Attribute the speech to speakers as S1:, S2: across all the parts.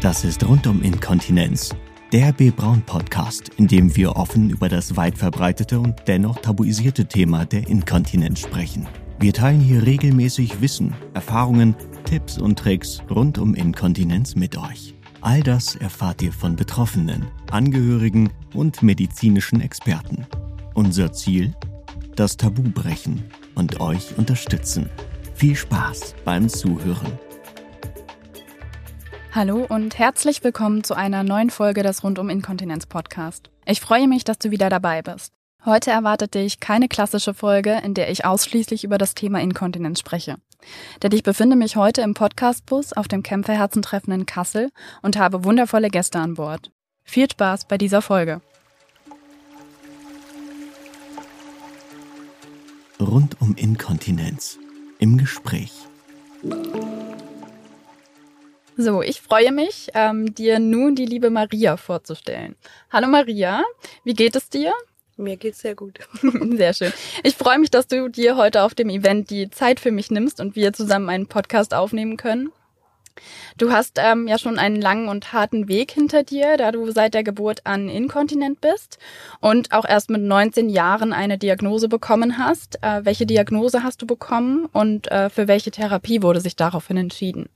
S1: Das ist rund um Inkontinenz. Der B. Braun Podcast, in dem wir offen über das weit verbreitete und dennoch tabuisierte Thema der Inkontinenz sprechen. Wir teilen hier regelmäßig Wissen, Erfahrungen, Tipps und Tricks rund um Inkontinenz mit euch. All das erfahrt ihr von Betroffenen, Angehörigen und medizinischen Experten. Unser Ziel? Das Tabu brechen und euch unterstützen. Viel Spaß beim Zuhören.
S2: Hallo und herzlich willkommen zu einer neuen Folge des Rundum Inkontinenz Podcast. Ich freue mich, dass du wieder dabei bist. Heute erwartet dich keine klassische Folge, in der ich ausschließlich über das Thema Inkontinenz spreche. Denn ich befinde mich heute im Podcastbus auf dem Kämpferherzentreffen in Kassel und habe wundervolle Gäste an Bord. Viel Spaß bei dieser Folge.
S1: Rund um Inkontinenz. Im Gespräch.
S2: So, ich freue mich, ähm, dir nun die liebe Maria vorzustellen. Hallo Maria, wie geht es dir?
S3: Mir geht's sehr gut.
S2: Sehr schön. Ich freue mich, dass du dir heute auf dem Event die Zeit für mich nimmst und wir zusammen einen Podcast aufnehmen können. Du hast ähm, ja schon einen langen und harten Weg hinter dir, da du seit der Geburt an inkontinent bist und auch erst mit 19 Jahren eine Diagnose bekommen hast. Äh, welche Diagnose hast du bekommen und äh, für welche Therapie wurde sich daraufhin entschieden?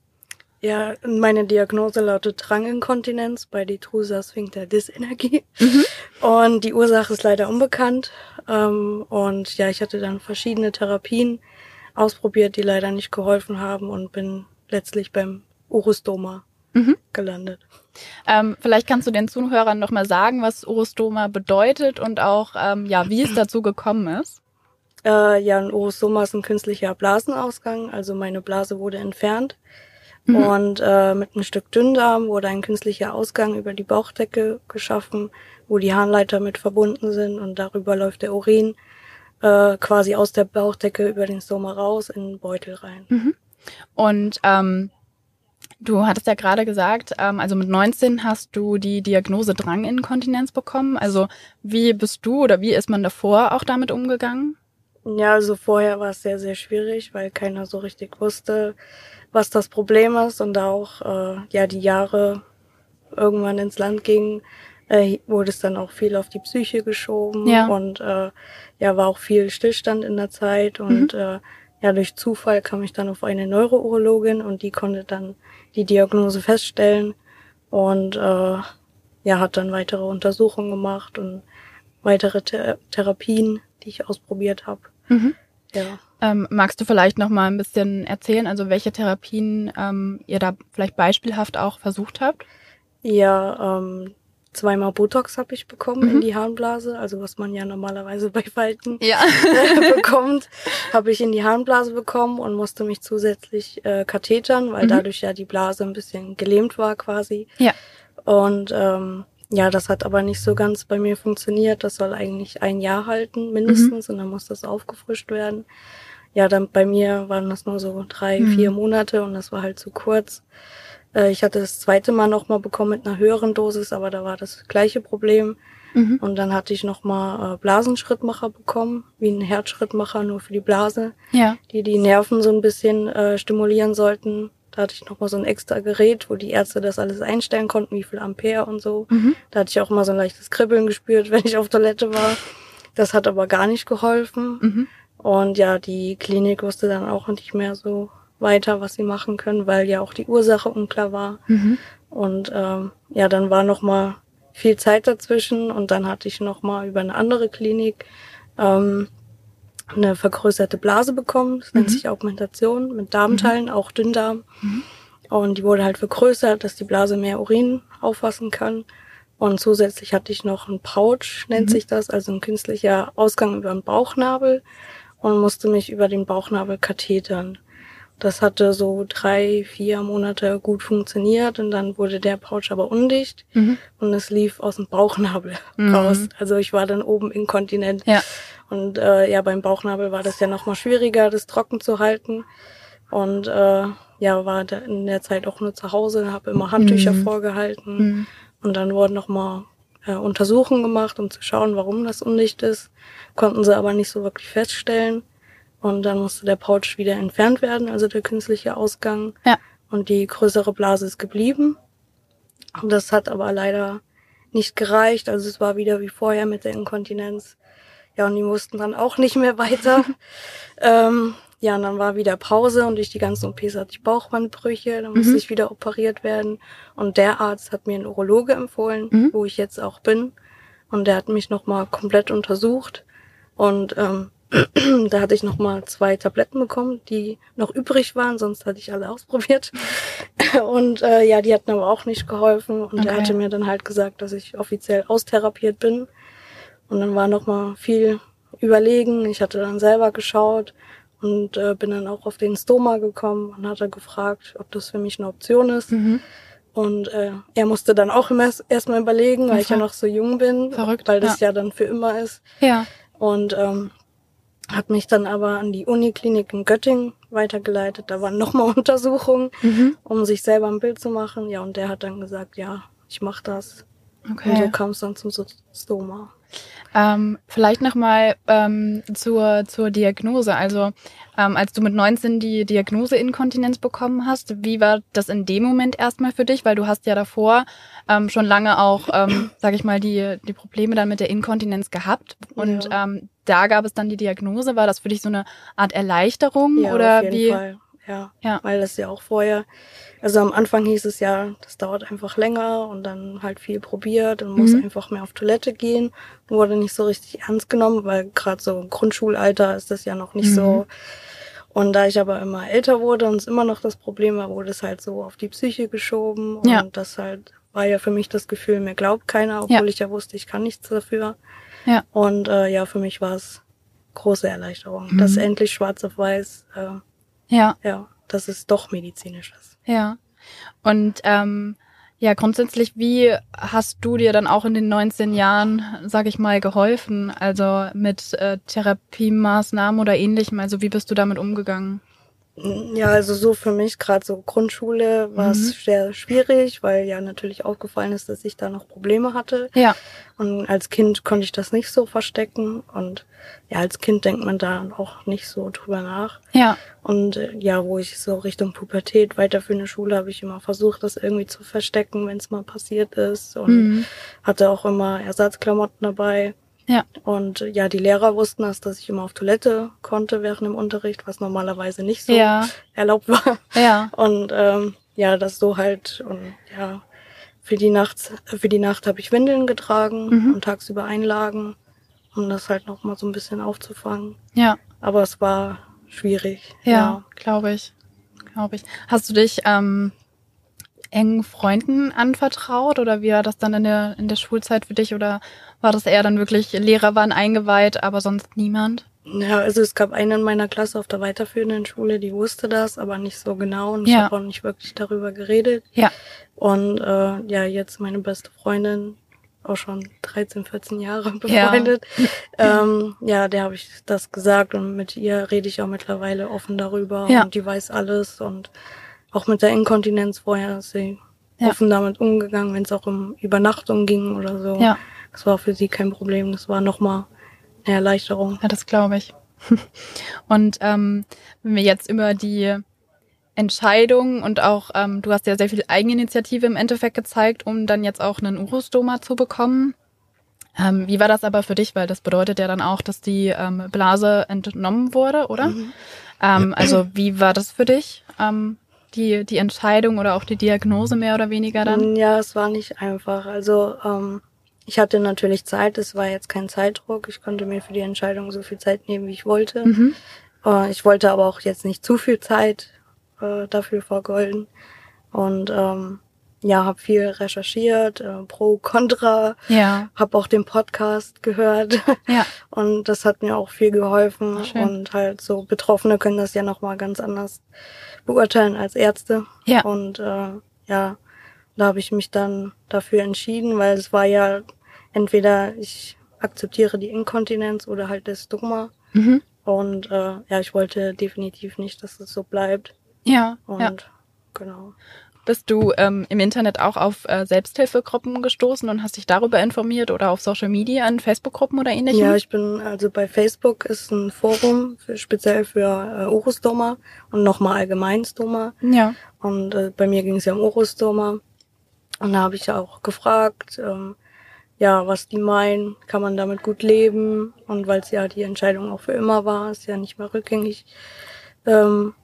S3: Ja, meine Diagnose lautet Dranginkontinenz bei Diffuser Sphincter Dysenergie. Mhm. Und die Ursache ist leider unbekannt. Ähm, und ja, ich hatte dann verschiedene Therapien ausprobiert, die leider nicht geholfen haben und bin letztlich beim Urostoma mhm. gelandet.
S2: Ähm, vielleicht kannst du den Zuhörern nochmal sagen, was Urostoma bedeutet und auch, ähm, ja, wie es dazu gekommen ist.
S3: Äh, ja, ein Urostoma ist ein künstlicher Blasenausgang. Also meine Blase wurde entfernt Mhm. Und äh, mit einem Stück Dünndarm wurde ein künstlicher Ausgang über die Bauchdecke geschaffen, wo die Harnleiter mit verbunden sind und darüber läuft der Urin äh, quasi aus der Bauchdecke über den Stoma raus in den Beutel rein.
S2: Mhm. Und ähm, du hattest ja gerade gesagt, ähm, also mit 19 hast du die Diagnose Dranginkontinenz bekommen. Also wie bist du oder wie ist man davor auch damit umgegangen?
S3: Ja, also vorher war es sehr, sehr schwierig, weil keiner so richtig wusste, was das Problem ist und da auch äh, ja die Jahre irgendwann ins Land gingen, äh, wurde es dann auch viel auf die Psyche geschoben ja. und äh, ja war auch viel Stillstand in der Zeit und mhm. äh, ja durch Zufall kam ich dann auf eine Neurourologin und die konnte dann die Diagnose feststellen und äh, ja hat dann weitere Untersuchungen gemacht und weitere Th Therapien, die ich ausprobiert habe. Mhm.
S2: Ja. Ähm, magst du vielleicht noch mal ein bisschen erzählen, also welche Therapien ähm, ihr da vielleicht beispielhaft auch versucht habt?
S3: Ja, ähm, zweimal Botox habe ich bekommen mhm. in die Harnblase, also was man ja normalerweise bei Falten ja. bekommt, habe ich in die Harnblase bekommen und musste mich zusätzlich äh, kathetern, weil mhm. dadurch ja die Blase ein bisschen gelähmt war quasi. Ja. Und ähm, ja, das hat aber nicht so ganz bei mir funktioniert. Das soll eigentlich ein Jahr halten, mindestens, mhm. und dann muss das aufgefrischt werden ja, dann bei mir waren das nur so drei, mhm. vier Monate und das war halt zu kurz. Äh, ich hatte das zweite Mal nochmal bekommen mit einer höheren Dosis, aber da war das gleiche Problem. Mhm. Und dann hatte ich nochmal äh, Blasenschrittmacher bekommen, wie ein Herzschrittmacher nur für die Blase, ja. die die Nerven so ein bisschen äh, stimulieren sollten. Da hatte ich nochmal so ein extra Gerät, wo die Ärzte das alles einstellen konnten, wie viel Ampere und so. Mhm. Da hatte ich auch mal so ein leichtes Kribbeln gespürt, wenn ich auf Toilette war. Das hat aber gar nicht geholfen. Mhm. Und ja, die Klinik wusste dann auch nicht mehr so weiter, was sie machen können, weil ja auch die Ursache unklar war. Mhm. Und ähm, ja, dann war noch mal viel Zeit dazwischen und dann hatte ich noch mal über eine andere Klinik ähm, eine vergrößerte Blase bekommen. Das mhm. nennt sich Augmentation mit Darmteilen, mhm. auch Dünndarm. Mhm. Und die wurde halt vergrößert, dass die Blase mehr Urin auffassen kann. Und zusätzlich hatte ich noch einen Pouch, nennt mhm. sich das, also ein künstlicher Ausgang über den Bauchnabel und musste mich über den Bauchnabel kathetern. Das hatte so drei, vier Monate gut funktioniert und dann wurde der Pouch aber undicht mhm. und es lief aus dem Bauchnabel mhm. raus. Also ich war dann oben inkontinent. Ja. Und äh, ja, beim Bauchnabel war das ja nochmal schwieriger, das trocken zu halten. Und äh, ja, war in der Zeit auch nur zu Hause, habe immer Handtücher mhm. vorgehalten. Mhm. Und dann wurden nochmal äh, Untersuchungen gemacht, um zu schauen, warum das undicht ist. Konnten sie aber nicht so wirklich feststellen. Und dann musste der Pouch wieder entfernt werden, also der künstliche Ausgang. Ja. Und die größere Blase ist geblieben. Das hat aber leider nicht gereicht. Also es war wieder wie vorher mit der Inkontinenz. Ja, und die mussten dann auch nicht mehr weiter. ähm, ja, und dann war wieder Pause und durch die ganzen OPs hatte ich Bauchwandbrüche, dann musste mhm. ich wieder operiert werden. Und der Arzt hat mir einen Urologe empfohlen, mhm. wo ich jetzt auch bin. Und der hat mich nochmal komplett untersucht. Und ähm, da hatte ich nochmal zwei Tabletten bekommen, die noch übrig waren, sonst hatte ich alle ausprobiert. Und äh, ja, die hatten aber auch nicht geholfen. Und okay. er hatte mir dann halt gesagt, dass ich offiziell austherapiert bin. Und dann war nochmal viel überlegen. Ich hatte dann selber geschaut und äh, bin dann auch auf den Stoma gekommen und hatte gefragt, ob das für mich eine Option ist. Mhm. Und äh, er musste dann auch immer erstmal überlegen, weil ich ja noch so jung bin,
S2: Verrückt,
S3: weil das ja. ja dann für immer ist.
S2: Ja.
S3: Und ähm, hat mich dann aber an die Uniklinik in Göttingen weitergeleitet. Da waren nochmal Untersuchungen, mhm. um sich selber ein Bild zu machen. Ja, und der hat dann gesagt, ja, ich mach das. Okay. Und so kam es dann zum Stoma.
S2: Ähm, vielleicht nochmal ähm, zur, zur Diagnose. Also ähm, als du mit 19 die Diagnose Inkontinenz bekommen hast, wie war das in dem Moment erstmal für dich? Weil du hast ja davor ähm, schon lange auch, ähm, sage ich mal, die, die Probleme dann mit der Inkontinenz gehabt. Und ja. ähm, da gab es dann die Diagnose. War das für dich so eine Art Erleichterung?
S3: Ja,
S2: oder wie?
S3: Fall. Ja, ja, weil das ja auch vorher, also am Anfang hieß es ja, das dauert einfach länger und dann halt viel probiert und muss mhm. einfach mehr auf Toilette gehen. Wurde nicht so richtig ernst genommen, weil gerade so im Grundschulalter ist das ja noch nicht mhm. so. Und da ich aber immer älter wurde und es immer noch das Problem war, wurde es halt so auf die Psyche geschoben und ja. das halt war ja für mich das Gefühl, mir glaubt keiner, obwohl ja. ich ja wusste, ich kann nichts dafür.
S2: Ja.
S3: Und äh, ja, für mich war es große Erleichterung, mhm. dass endlich schwarz auf weiß äh,
S2: ja.
S3: Ja, dass es doch medizinisch ist.
S2: Ja. Und ähm, ja, grundsätzlich, wie hast du dir dann auch in den 19 Jahren, sag ich mal, geholfen? Also mit äh, Therapiemaßnahmen oder ähnlichem? Also wie bist du damit umgegangen?
S3: Ja, also so für mich, gerade so Grundschule, war es mhm. sehr schwierig, weil ja natürlich aufgefallen ist, dass ich da noch Probleme hatte.
S2: Ja.
S3: Und als Kind konnte ich das nicht so verstecken. Und ja, als Kind denkt man da auch nicht so drüber nach.
S2: Ja.
S3: Und äh, ja, wo ich so Richtung Pubertät weiterführende Schule habe ich immer versucht, das irgendwie zu verstecken, wenn es mal passiert ist. Und mhm. hatte auch immer Ersatzklamotten dabei.
S2: Ja.
S3: Und ja, die Lehrer wussten das, dass ich immer auf Toilette konnte während dem Unterricht, was normalerweise nicht so
S2: ja.
S3: erlaubt war.
S2: Ja.
S3: Und ähm, ja, das so halt und ja, für die Nacht, für die Nacht habe ich Windeln getragen mhm. und tagsüber Einlagen, um das halt noch mal so ein bisschen aufzufangen.
S2: Ja.
S3: Aber es war schwierig.
S2: Ja, ja. glaube ich, glaube ich. Hast du dich ähm, engen Freunden anvertraut oder wie war das dann in der, in der Schulzeit für dich oder war das eher dann wirklich, Lehrer waren eingeweiht, aber sonst niemand?
S3: Ja, also es gab einen in meiner Klasse auf der weiterführenden Schule, die wusste das, aber nicht so genau und ich ja. habe auch nicht wirklich darüber geredet.
S2: Ja.
S3: Und äh, ja, jetzt meine beste Freundin, auch schon 13, 14 Jahre befreundet. Ja, ähm, ja der habe ich das gesagt und mit ihr rede ich auch mittlerweile offen darüber ja. und die weiß alles und auch mit der Inkontinenz vorher ist sie ja. offen damit umgegangen, wenn es auch um Übernachtung ging oder so.
S2: Ja.
S3: Das war für sie kein Problem. Das war nochmal eine Erleichterung.
S2: Ja, das glaube ich. Und ähm, wenn wir jetzt über die Entscheidung und auch, ähm, du hast ja sehr viel Eigeninitiative im Endeffekt gezeigt, um dann jetzt auch einen Urostoma zu bekommen. Ähm, wie war das aber für dich? Weil das bedeutet ja dann auch, dass die ähm, Blase entnommen wurde, oder? Mhm. Ähm, also wie war das für dich? Ähm, die, die Entscheidung oder auch die Diagnose mehr oder weniger dann?
S3: Ja, es war nicht einfach. Also ähm, ich hatte natürlich Zeit, es war jetzt kein Zeitdruck. Ich konnte mir für die Entscheidung so viel Zeit nehmen, wie ich wollte. Mhm. Äh, ich wollte aber auch jetzt nicht zu viel Zeit äh, dafür vergolden. Und ähm, ja, habe viel recherchiert, äh, pro, contra,
S2: ja.
S3: habe auch den Podcast gehört
S2: ja.
S3: und das hat mir auch viel geholfen Schön. und halt so Betroffene können das ja noch mal ganz anders beurteilen als Ärzte
S2: ja.
S3: und äh, ja, da habe ich mich dann dafür entschieden, weil es war ja entweder ich akzeptiere die Inkontinenz oder halt das Stoma mhm. und äh, ja, ich wollte definitiv nicht, dass es so bleibt.
S2: Ja.
S3: Und
S2: ja.
S3: genau.
S2: Bist du ähm, im Internet auch auf äh, Selbsthilfegruppen gestoßen und hast dich darüber informiert oder auf Social Media an Facebook-Gruppen oder ähnlichem?
S3: Ja, ich bin also bei Facebook ist ein Forum für, speziell für äh, Urostoma und nochmal allgemein Stoma.
S2: Ja.
S3: Und äh, bei mir ging es ja um Urostoma. Und da habe ich auch gefragt, ähm, ja, was die meinen, kann man damit gut leben? Und weil es ja die Entscheidung auch für immer war, ist ja nicht mehr rückgängig. Ähm,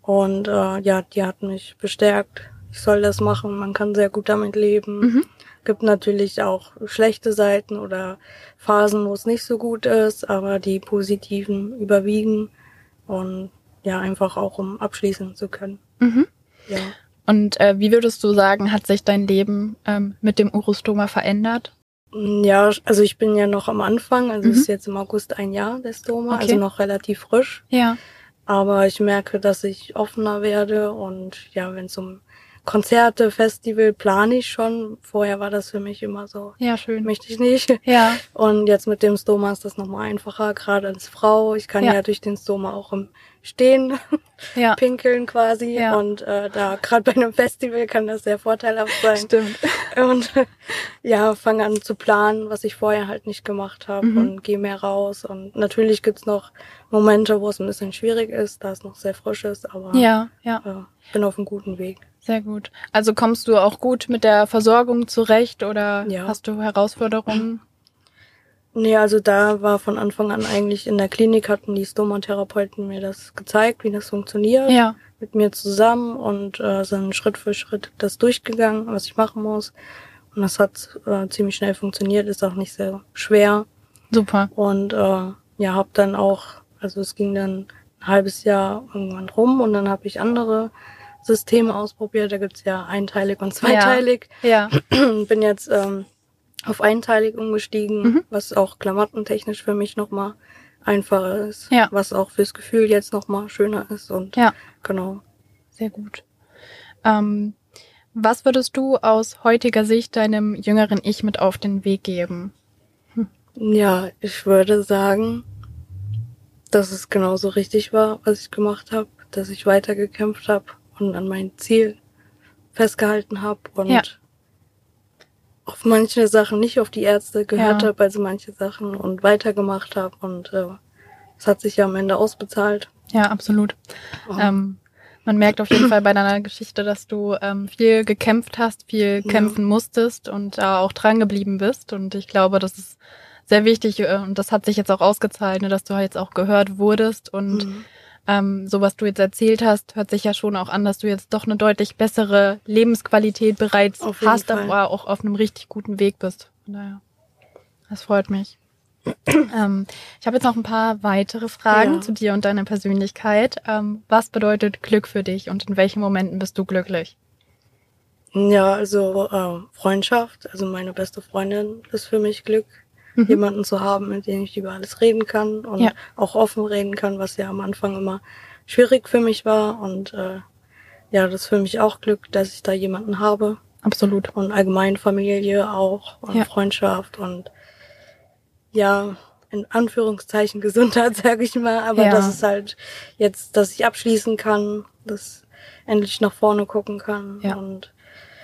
S3: und äh, ja, die hat mich bestärkt, ich soll das machen, man kann sehr gut damit leben. Mhm. Gibt natürlich auch schlechte Seiten oder Phasen, wo es nicht so gut ist, aber die positiven überwiegen und ja, einfach auch um abschließen zu können.
S2: Mhm. Ja. Und äh, wie würdest du sagen, hat sich dein Leben ähm, mit dem Urostoma verändert?
S3: Ja, also ich bin ja noch am Anfang, also mhm. ist jetzt im August ein Jahr der Stoma, okay. also noch relativ frisch.
S2: Ja.
S3: Aber ich merke, dass ich offener werde und ja, wenn es um Konzerte, Festival plane ich schon. Vorher war das für mich immer so.
S2: Ja, schön.
S3: Möchte ich nicht.
S2: Ja.
S3: Und jetzt mit dem Stoma ist das nochmal einfacher, gerade als Frau. Ich kann ja, ja durch den Stoma auch im Stehen ja. pinkeln quasi. Ja. Und äh, da gerade bei einem Festival kann das sehr vorteilhaft sein.
S2: Stimmt.
S3: Und ja, fange an zu planen, was ich vorher halt nicht gemacht habe mhm. und gehe mehr raus. Und natürlich gibt's noch Momente, wo es ein bisschen schwierig ist, da es noch sehr frisch ist, aber
S2: ja, ja.
S3: Äh, bin auf einem guten Weg.
S2: Sehr gut. Also kommst du auch gut mit der Versorgung zurecht oder ja. hast du Herausforderungen?
S3: Nee, also da war von Anfang an eigentlich in der Klinik hatten die Stomatherapeuten mir das gezeigt, wie das funktioniert.
S2: Ja.
S3: Mit mir zusammen und äh, sind Schritt für Schritt das durchgegangen, was ich machen muss. Und das hat äh, ziemlich schnell funktioniert, ist auch nicht sehr schwer.
S2: Super.
S3: Und äh, ja, hab dann auch, also es ging dann ein halbes Jahr irgendwann rum und dann habe ich andere Systeme ausprobiert. Da gibt's ja einteilig und zweiteilig.
S2: Ja.
S3: ja. Bin jetzt ähm, auf einteilig umgestiegen, mhm. was auch klamottentechnisch für mich nochmal einfacher ist.
S2: Ja.
S3: Was auch fürs Gefühl jetzt nochmal schöner ist. Und
S2: ja.
S3: genau.
S2: Sehr gut. Ähm, was würdest du aus heutiger Sicht deinem jüngeren Ich mit auf den Weg geben?
S3: Hm. Ja, ich würde sagen, dass es genauso richtig war, was ich gemacht habe, dass ich weitergekämpft habe und an mein Ziel festgehalten habe und ja. auf manche Sachen nicht auf die Ärzte gehört ja. habe, also manche Sachen und weitergemacht habe und äh, es hat sich ja am Ende ausbezahlt.
S2: Ja, absolut. Oh. Ähm, man merkt auf jeden Fall bei deiner Geschichte, dass du ähm, viel gekämpft hast, viel ja. kämpfen musstest und da äh, auch dran geblieben bist. Und ich glaube, das ist sehr wichtig äh, und das hat sich jetzt auch ausgezahlt, ne, dass du jetzt auch gehört wurdest und mhm ähm, so was du jetzt erzählt hast, hört sich ja schon auch an, dass du jetzt doch eine deutlich bessere Lebensqualität bereits hast, Fall. aber auch auf einem richtig guten Weg bist. Von daher, das freut mich. ähm, ich habe jetzt noch ein paar weitere Fragen ja. zu dir und deiner Persönlichkeit. Ähm, was bedeutet Glück für dich und in welchen Momenten bist du glücklich?
S3: Ja, also äh, Freundschaft, also meine beste Freundin ist für mich Glück mhm. jemanden zu haben, mit dem ich über alles reden kann und ja. auch offen reden kann, was ja am Anfang immer schwierig für mich war. Und äh, ja, das ist für mich auch Glück, dass ich da jemanden habe.
S2: Absolut.
S3: Und allgemein Familie auch und ja. Freundschaft und ja, in Anführungszeichen Gesundheit, sage ich mal. Aber ja. das ist halt jetzt, dass ich abschließen kann, dass endlich nach vorne gucken kann
S2: ja.
S3: und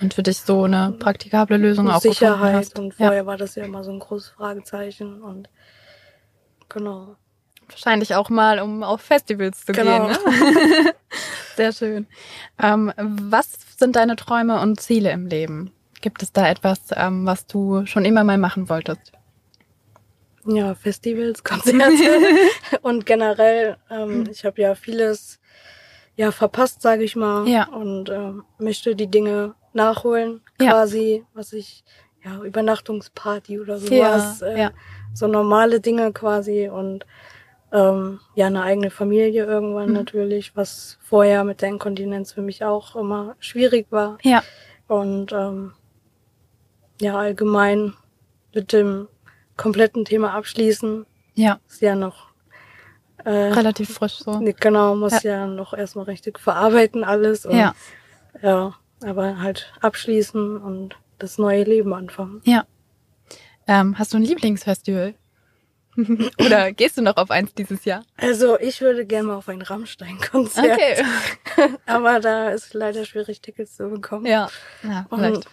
S2: und für dich so eine praktikable Lösung auch
S3: Sicherheit und vorher ja. war das ja immer so ein großes Fragezeichen und genau.
S2: Wahrscheinlich auch mal, um auf Festivals zu genau. gehen. Ne? Sehr schön. Ähm, was sind deine Träume und Ziele im Leben? Gibt es da etwas, ähm, was du schon immer mal machen wolltest?
S3: Ja, Festivals, Konzerte und generell, ähm, ich habe ja vieles ja verpasst, sage ich mal,
S2: ja.
S3: und äh, möchte die Dinge nachholen, quasi, ja. was ich, ja, Übernachtungsparty oder sowas, ja, äh, ja. so normale Dinge quasi und ähm, ja, eine eigene Familie irgendwann mhm. natürlich, was vorher mit der Inkontinenz für mich auch immer schwierig war.
S2: Ja.
S3: Und ähm, ja, allgemein mit dem kompletten Thema abschließen.
S2: Ja.
S3: Ist ja noch
S2: äh, relativ frisch so.
S3: Genau, muss ja, ja noch erstmal richtig verarbeiten alles. Und,
S2: ja.
S3: Ja, aber halt abschließen und das neue Leben anfangen.
S2: Ja. Ähm, hast du ein Lieblingsfestival? Oder gehst du noch auf eins dieses Jahr?
S3: Also ich würde gerne mal auf ein Rammstein-Konzert.
S2: Okay.
S3: aber da ist leider schwierig, Tickets zu bekommen.
S2: Ja, ja vielleicht.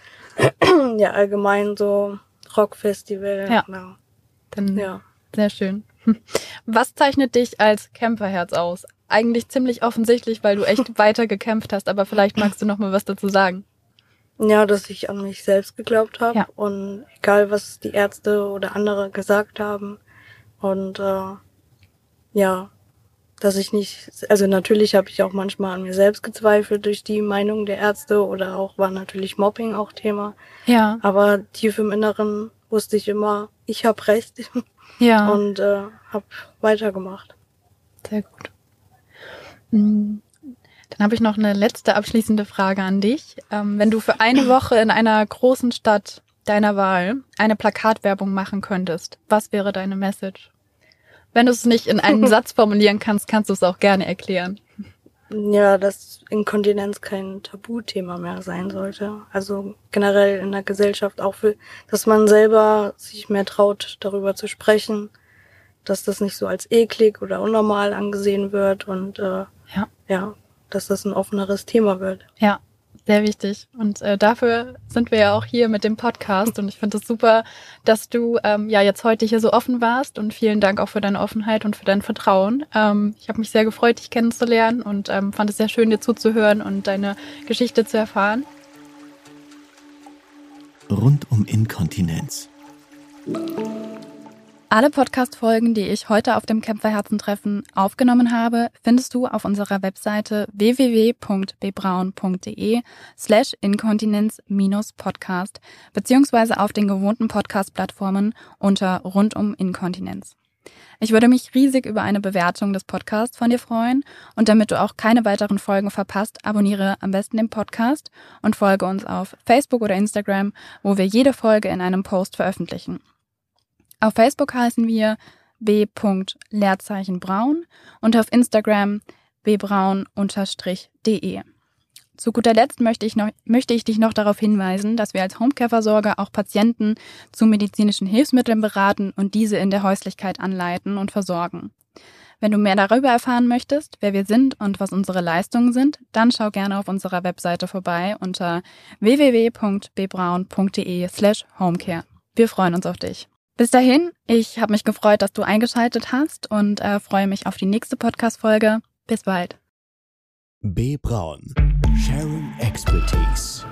S3: Und, ja, allgemein so Rockfestival.
S2: Ja. Genau. Dann ja. Sehr schön. Was zeichnet dich als Kämpferherz aus? Eigentlich ziemlich offensichtlich, weil du echt weiter gekämpft hast, aber vielleicht magst du noch mal was dazu sagen.
S3: Ja, dass ich an mich selbst geglaubt habe ja. und egal was die Ärzte oder andere gesagt haben und äh, ja, dass ich nicht, also natürlich habe ich auch manchmal an mir selbst gezweifelt durch die Meinung der Ärzte oder auch war natürlich Mobbing auch Thema.
S2: Ja.
S3: Aber tief im Inneren wusste ich immer, ich habe recht. Ja. Und äh, habe weitergemacht.
S2: Sehr gut. Mm, dann habe ich noch eine letzte abschließende Frage an dich. Ähm, wenn du für eine Woche in einer großen Stadt deiner Wahl eine Plakatwerbung machen könntest, was wäre deine Message? Wenn du es nicht in einen Satz formulieren kannst, kannst du es auch gerne erklären.
S3: Ja, dass Inkontinenz kein Tabuthema mehr sein sollte. Also generell in der Gesellschaft auch für, dass man selber sich mehr traut, darüber zu sprechen, dass das nicht so als eklig oder unnormal angesehen wird und äh, ja. ja, dass das ein offeneres Thema wird.
S2: Ja, sehr wichtig. Und äh, dafür sind wir ja auch hier mit dem Podcast. Und ich finde es das super, dass du ähm, ja jetzt heute hier so offen warst. Und vielen Dank auch für deine Offenheit und für dein Vertrauen. Ähm, ich habe mich sehr gefreut, dich kennenzulernen und ähm, fand es sehr schön, dir zuzuhören und deine Geschichte zu erfahren.
S1: Rund um Inkontinenz.
S2: Alle Podcast-Folgen, die ich heute auf dem Kämpferherzentreffen aufgenommen habe, findest du auf unserer Webseite www.bbraun.de slash inkontinenz-podcast beziehungsweise auf den gewohnten Podcast-Plattformen unter Rundum Inkontinenz. Ich würde mich riesig über eine Bewertung des Podcasts von dir freuen und damit du auch keine weiteren Folgen verpasst, abonniere am besten den Podcast und folge uns auf Facebook oder Instagram, wo wir jede Folge in einem Post veröffentlichen. Auf Facebook heißen wir b.leerzeichen-braun und auf Instagram bbraun-de. Zu guter Letzt möchte ich, noch, möchte ich dich noch darauf hinweisen, dass wir als Homecare-Versorger auch Patienten zu medizinischen Hilfsmitteln beraten und diese in der Häuslichkeit anleiten und versorgen. Wenn du mehr darüber erfahren möchtest, wer wir sind und was unsere Leistungen sind, dann schau gerne auf unserer Webseite vorbei unter www.bbraun.de slash homecare. Wir freuen uns auf dich. Bis dahin, ich habe mich gefreut, dass du eingeschaltet hast und äh, freue mich auf die nächste Podcast-Folge. Bis bald.
S1: B. Braun. Sharing Expertise.